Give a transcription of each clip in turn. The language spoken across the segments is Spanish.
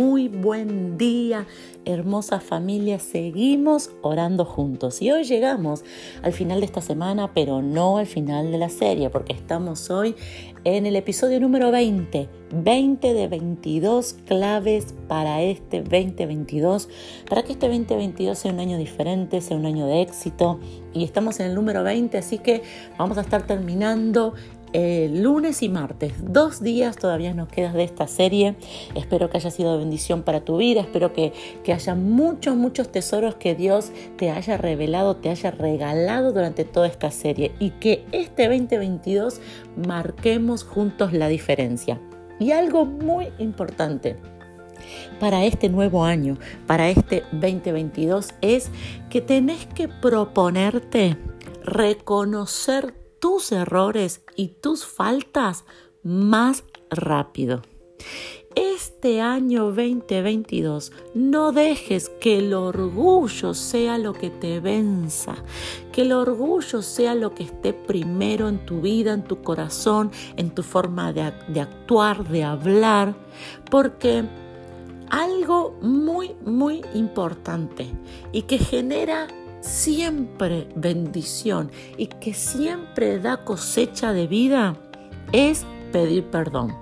muy buen día, hermosa familia. Seguimos orando juntos y hoy llegamos al final de esta semana, pero no al final de la serie, porque estamos hoy en el episodio número 20, 20 de 22 claves para este 2022, para que este 2022 sea un año diferente, sea un año de éxito. Y estamos en el número 20, así que vamos a estar terminando eh, lunes y martes. Dos días todavía nos quedas de esta serie. Espero que haya sido bendición para tu vida. Espero que, que haya muchos, muchos tesoros que Dios te haya revelado, te haya regalado durante toda esta serie. Y que este 2022 marquemos juntos la diferencia. Y algo muy importante para este nuevo año, para este 2022, es que tenés que proponerte reconocer tus errores y tus faltas más rápido. Este año 2022 no dejes que el orgullo sea lo que te venza, que el orgullo sea lo que esté primero en tu vida, en tu corazón, en tu forma de, de actuar, de hablar, porque algo muy, muy importante y que genera siempre bendición y que siempre da cosecha de vida es pedir perdón.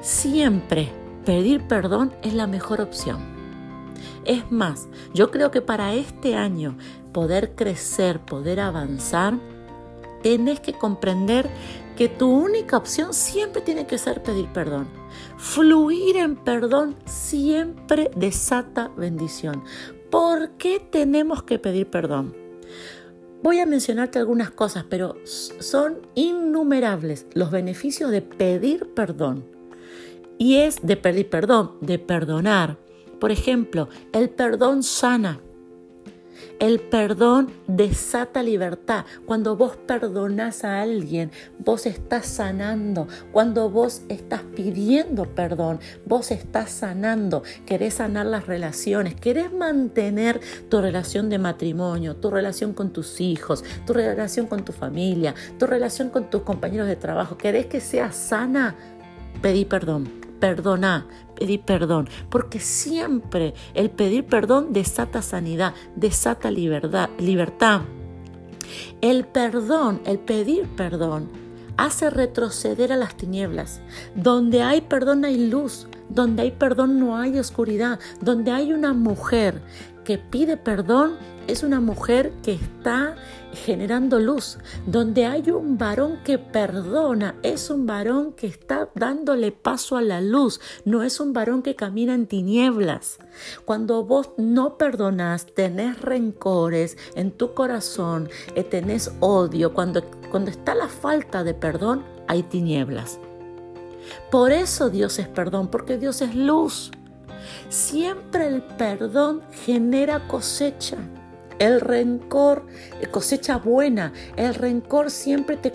Siempre pedir perdón es la mejor opción. Es más, yo creo que para este año poder crecer, poder avanzar, tenés que comprender que tu única opción siempre tiene que ser pedir perdón. Fluir en perdón siempre desata bendición. ¿Por qué tenemos que pedir perdón? Voy a mencionarte algunas cosas, pero son innumerables los beneficios de pedir perdón. Y es de pedir perdón, de perdonar. Por ejemplo, el perdón sana. El perdón desata libertad. Cuando vos perdonás a alguien, vos estás sanando. Cuando vos estás pidiendo perdón, vos estás sanando. Querés sanar las relaciones, querés mantener tu relación de matrimonio, tu relación con tus hijos, tu relación con tu familia, tu relación con tus compañeros de trabajo. ¿Querés que sea sana? Pedí perdón perdona, pedir perdón, porque siempre el pedir perdón desata sanidad, desata libertad, libertad. El perdón, el pedir perdón, hace retroceder a las tinieblas. Donde hay perdón hay luz, donde hay perdón no hay oscuridad, donde hay una mujer que pide perdón es una mujer que está generando luz. Donde hay un varón que perdona, es un varón que está dándole paso a la luz, no es un varón que camina en tinieblas. Cuando vos no perdonas, tenés rencores en tu corazón, eh, tenés odio, cuando, cuando está la falta de perdón, hay tinieblas. Por eso Dios es perdón, porque Dios es luz. Siempre el perdón genera cosecha. El rencor, eh, cosecha buena, el rencor siempre te,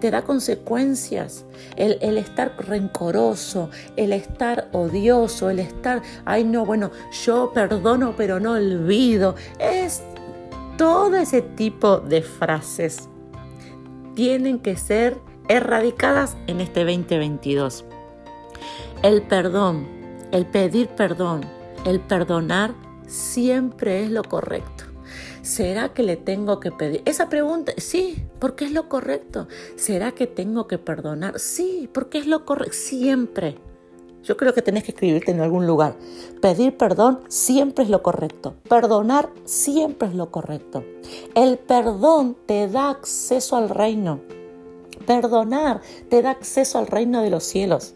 te da consecuencias. El, el, estar rencoroso, el estar odioso, el estar, ay no, bueno, yo perdono pero no olvido. Es todo ese tipo de frases tienen que ser erradicadas en este 2022. El perdón el pedir perdón, el perdonar siempre es lo correcto. ¿Será que le tengo que pedir? Esa pregunta, sí, porque es lo correcto. ¿Será que tengo que perdonar? Sí, porque es lo correcto. Siempre. Yo creo que tenés que escribirte en algún lugar. Pedir perdón siempre es lo correcto. Perdonar siempre es lo correcto. El perdón te da acceso al reino. Perdonar te da acceso al reino de los cielos.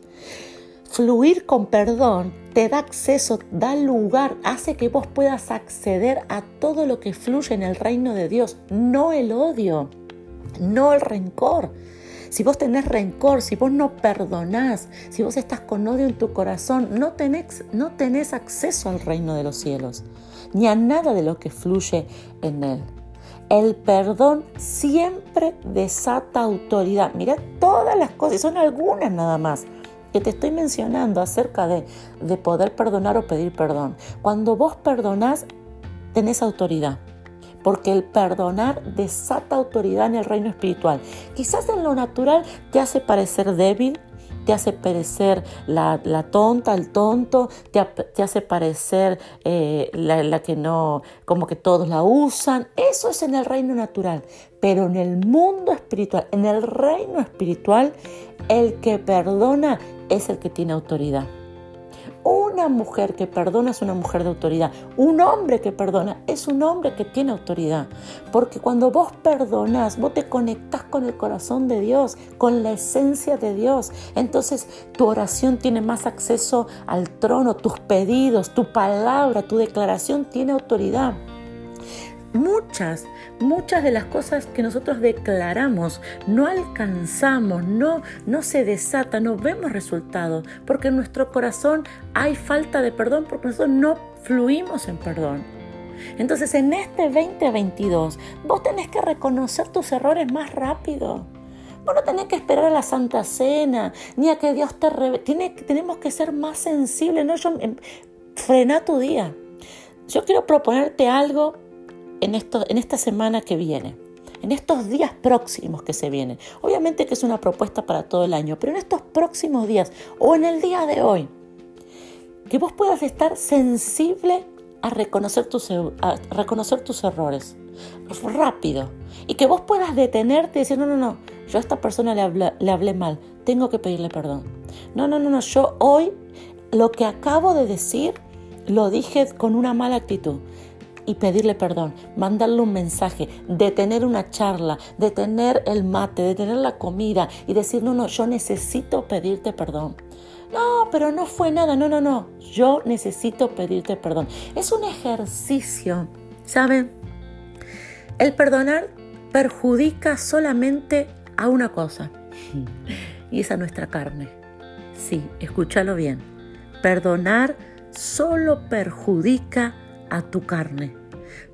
Fluir con perdón te da acceso, da lugar, hace que vos puedas acceder a todo lo que fluye en el reino de Dios, no el odio, no el rencor. Si vos tenés rencor, si vos no perdonás, si vos estás con odio en tu corazón, no tenés, no tenés acceso al reino de los cielos, ni a nada de lo que fluye en él. El perdón siempre desata autoridad. Mira todas las cosas, son algunas nada más que te estoy mencionando acerca de, de poder perdonar o pedir perdón. Cuando vos perdonás, tenés autoridad porque el perdonar desata autoridad en el reino espiritual. Quizás en lo natural te hace parecer débil, te hace parecer la, tonta, el tonto, te, hace parecer eh, la, que no, como que todos la usan. Eso es en el reino natural. Pero en el mundo espiritual, en el reino espiritual, el que perdona es el que tiene autoridad. Una mujer que perdona es una mujer de autoridad. Un hombre que perdona es un hombre que tiene autoridad. Porque cuando vos perdonas, vos te conectas con el corazón de Dios, con la esencia de Dios. Entonces tu oración tiene más acceso al trono, tus pedidos, tu palabra, tu declaración tiene autoridad muchas, muchas de las cosas que nosotros declaramos no alcanzamos, no, no se desata, no vemos resultados, porque en nuestro corazón hay falta de perdón, porque nosotros no fluimos en perdón. Entonces en este 2022 vos tenés que reconocer tus errores más rápido. Vos no tenés que esperar a la Santa Cena, ni a que Dios te revele. tenemos que ser más sensibles. ¿no? Yo, em, frena tu día. Yo quiero proponerte algo en, esto, en esta semana que viene, en estos días próximos que se vienen. Obviamente que es una propuesta para todo el año, pero en estos próximos días o en el día de hoy, que vos puedas estar sensible a reconocer tus, a reconocer tus errores rápido y que vos puedas detenerte y decir, no, no, no, yo a esta persona le, le hablé mal, tengo que pedirle perdón. No, no, no, no, yo hoy lo que acabo de decir lo dije con una mala actitud y pedirle perdón, mandarle un mensaje, detener una charla, detener el mate, detener la comida y decir, no, no, yo necesito pedirte perdón. No, pero no fue nada, no, no, no, yo necesito pedirte perdón. Es un ejercicio, ¿saben? El perdonar perjudica solamente a una cosa y es a nuestra carne. Sí, escúchalo bien. Perdonar solo perjudica a tu carne.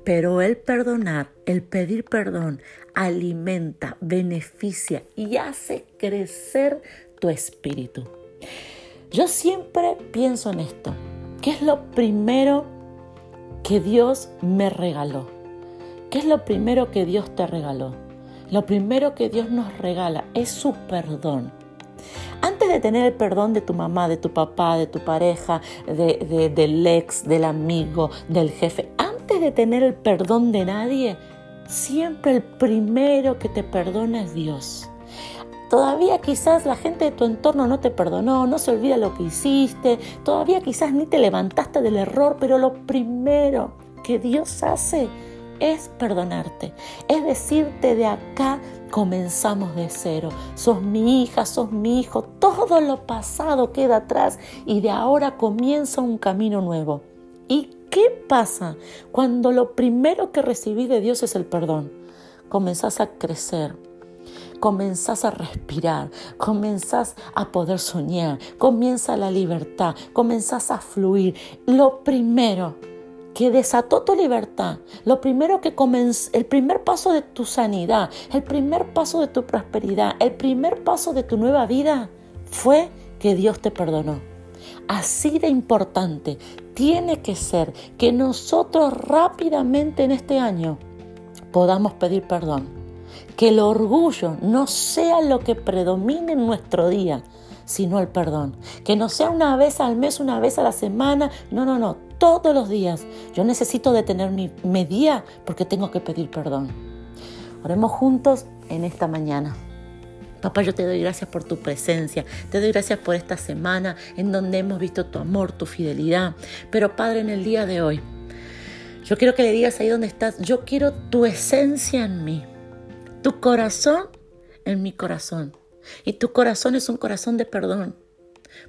Pero el perdonar, el pedir perdón, alimenta, beneficia y hace crecer tu espíritu. Yo siempre pienso en esto. ¿Qué es lo primero que Dios me regaló? ¿Qué es lo primero que Dios te regaló? Lo primero que Dios nos regala es su perdón. Antes de tener el perdón de tu mamá, de tu papá, de tu pareja, del ex, del amigo, del jefe, antes de tener el perdón de nadie, siempre el primero que te perdona es Dios. Todavía quizás la gente de tu entorno no te perdonó, no se olvida lo que hiciste, todavía quizás ni te levantaste del error, pero lo primero que Dios hace es perdonarte, es decirte de acá comenzamos de cero. Sos mi hija, sos mi hijo, todo lo pasado queda atrás y de ahora comienza un camino nuevo. ¿Y qué pasa cuando lo primero que recibí de Dios es el perdón? Comenzás a crecer, comenzás a respirar, comenzás a poder soñar, comienza la libertad, comenzás a fluir. Lo primero que desató tu libertad, lo primero que comenzó, el primer paso de tu sanidad, el primer paso de tu prosperidad, el primer paso de tu nueva vida fue que Dios te perdonó. Así de importante tiene que ser que nosotros rápidamente en este año podamos pedir perdón. Que el orgullo no sea lo que predomine en nuestro día, sino el perdón. Que no sea una vez al mes, una vez a la semana. No, no, no todos los días. Yo necesito detener mi, mi día porque tengo que pedir perdón. Oremos juntos en esta mañana. Papá, yo te doy gracias por tu presencia, te doy gracias por esta semana en donde hemos visto tu amor, tu fidelidad. Pero Padre, en el día de hoy, yo quiero que le digas ahí donde estás, yo quiero tu esencia en mí, tu corazón en mi corazón. Y tu corazón es un corazón de perdón.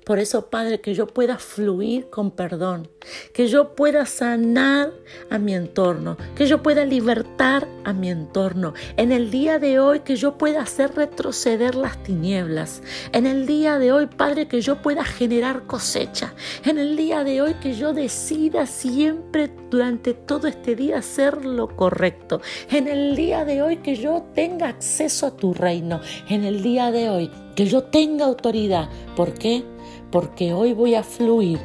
Por eso, Padre, que yo pueda fluir con perdón, que yo pueda sanar a mi entorno, que yo pueda libertar a mi entorno. En el día de hoy, que yo pueda hacer retroceder las tinieblas. En el día de hoy, Padre, que yo pueda generar cosecha. En el día de hoy, que yo decida siempre durante todo este día hacer lo correcto. En el día de hoy, que yo tenga acceso a tu reino. En el día de hoy, que yo tenga autoridad. ¿Por qué? Porque hoy voy a fluir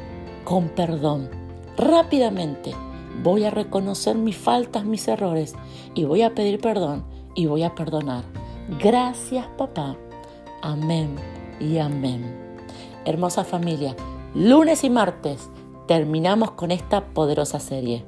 con perdón. Rápidamente voy a reconocer mis faltas, mis errores y voy a pedir perdón y voy a perdonar. Gracias papá. Amén y amén. hermosa familia, lunes y martes terminamos con esta poderosa serie.